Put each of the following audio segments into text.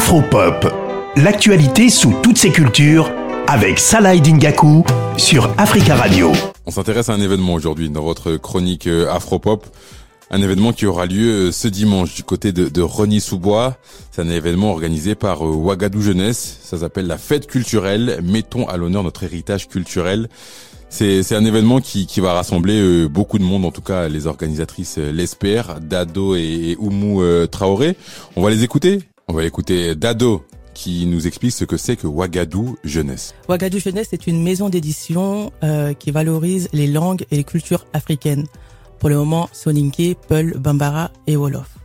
Afropop, l'actualité sous toutes ses cultures avec Salah Dingaku sur Africa Radio. On s'intéresse à un événement aujourd'hui dans votre chronique euh, Afropop. Un événement qui aura lieu euh, ce dimanche du côté de, de Rony-sous-Bois. C'est un événement organisé par euh, Ouagadou Jeunesse. Ça s'appelle la fête culturelle. Mettons à l'honneur notre héritage culturel. C'est un événement qui, qui va rassembler beaucoup de monde, en tout cas les organisatrices l'espèrent, Dado et, et Oumou Traoré. On va les écouter On va écouter Dado qui nous explique ce que c'est que Ouagadou Jeunesse. Ouagadou Jeunesse est une maison d'édition euh, qui valorise les langues et les cultures africaines. Pour le moment, Soninké, Peul, Bambara et Wolof.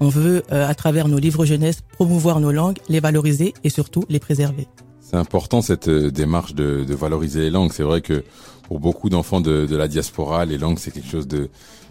On veut, euh, à travers nos livres jeunesse, promouvoir nos langues, les valoriser et surtout les préserver. C'est important cette euh, démarche de, de, valoriser les langues. C'est vrai que pour beaucoup d'enfants de, de, la diaspora, les langues c'est quelque chose de,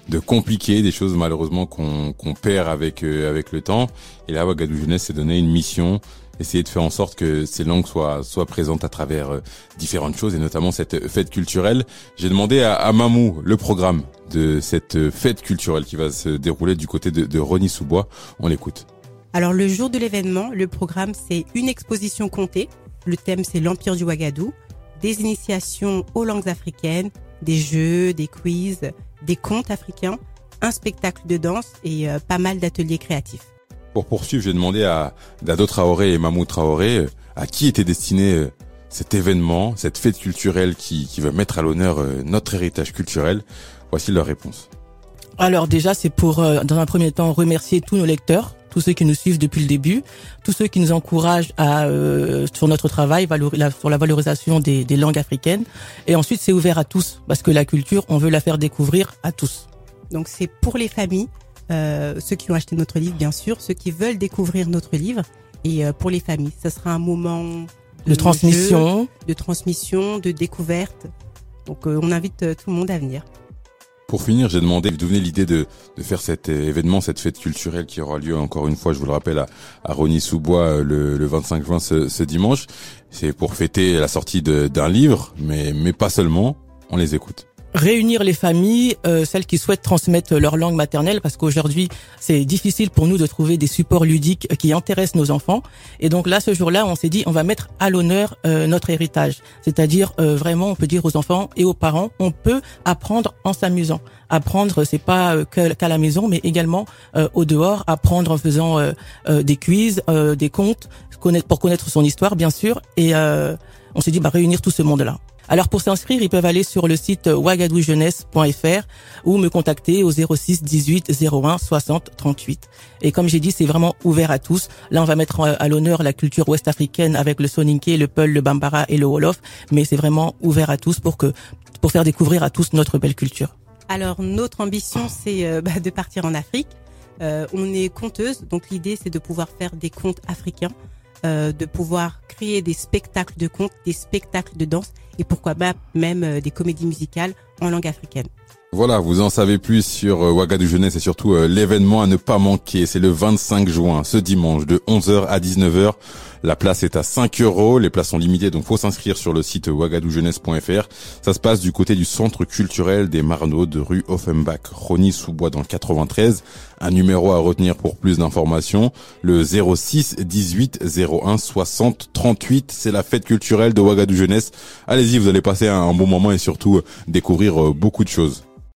de compliqué, des choses malheureusement qu'on qu'on perd avec euh, avec le temps. Et là, Ouagadou Jeunesse s'est donné une mission essayer de faire en sorte que ces langues soient soient présentes à travers euh, différentes choses et notamment cette fête culturelle. J'ai demandé à, à, Mamou le programme de cette fête culturelle qui va se dérouler du côté de, de Rony-sous-Bois. On l'écoute. Alors le jour de l'événement, le programme c'est une exposition comptée. Le thème c'est l'Empire du Ouagadou, des initiations aux langues africaines, des jeux, des quiz, des contes africains, un spectacle de danse et euh, pas mal d'ateliers créatifs. Pour poursuivre, j'ai demandé à Dado Traoré et Mamou Traoré euh, à qui était destiné euh, cet événement, cette fête culturelle qui, qui va mettre à l'honneur notre héritage culturel. Voici leur réponse. Alors déjà, c'est pour, dans un premier temps, remercier tous nos lecteurs, tous ceux qui nous suivent depuis le début, tous ceux qui nous encouragent à euh, sur notre travail, sur la valorisation des, des langues africaines. Et ensuite, c'est ouvert à tous, parce que la culture, on veut la faire découvrir à tous. Donc c'est pour les familles, euh, ceux qui ont acheté notre livre, bien sûr, ceux qui veulent découvrir notre livre, et euh, pour les familles. Ce sera un moment de, de transmission, jeu, de transmission, de découverte. Donc euh, on invite tout le monde à venir. Pour finir, j'ai demandé d'où venait l'idée de, de faire cet événement, cette fête culturelle qui aura lieu encore une fois, je vous le rappelle, à, à Rony-sous-Bois le, le 25 juin ce, ce dimanche. C'est pour fêter la sortie d'un livre, mais, mais pas seulement. On les écoute réunir les familles, euh, celles qui souhaitent transmettre leur langue maternelle, parce qu'aujourd'hui c'est difficile pour nous de trouver des supports ludiques qui intéressent nos enfants. Et donc là, ce jour-là, on s'est dit, on va mettre à l'honneur euh, notre héritage, c'est-à-dire euh, vraiment, on peut dire aux enfants et aux parents, on peut apprendre en s'amusant. Apprendre, c'est pas euh, qu'à la maison, mais également euh, au dehors. Apprendre en faisant des quiz, des contes, connaître pour connaître son histoire, bien sûr. Et on s'est dit, bah réunir tout ce monde-là. Alors pour s'inscrire, ils peuvent aller sur le site ouagadoujeunesses.fr ou me contacter au 06 18 01 60 38. Et comme j'ai dit, c'est vraiment ouvert à tous. Là, on va mettre à l'honneur la culture ouest-africaine avec le soninké, le peul, le bambara et le wolof, mais c'est vraiment ouvert à tous pour que pour faire découvrir à tous notre belle culture. Alors notre ambition, c'est euh, bah, de partir en Afrique. Euh, on est conteuse, donc l'idée c'est de pouvoir faire des contes africains euh, de pouvoir créer des spectacles de contes, des spectacles de danse et pourquoi pas même euh, des comédies musicales en langue africaine. Voilà, vous en savez plus sur euh, Ouagadou Jeunesse et surtout euh, l'événement à ne pas manquer. C'est le 25 juin, ce dimanche, de 11h à 19h. La place est à 5 euros. Les places sont limitées, donc faut s'inscrire sur le site ouagadoujeunesse.fr. Ça se passe du côté du centre culturel des Marneaux de rue Offenbach, Rony-sous-Bois dans le 93. Un numéro à retenir pour plus d'informations, le 06 18 01 60 38. C'est la fête culturelle de Ouagadou Jeunesse. Allez-y, vous allez passer un bon moment et surtout découvrir beaucoup de choses.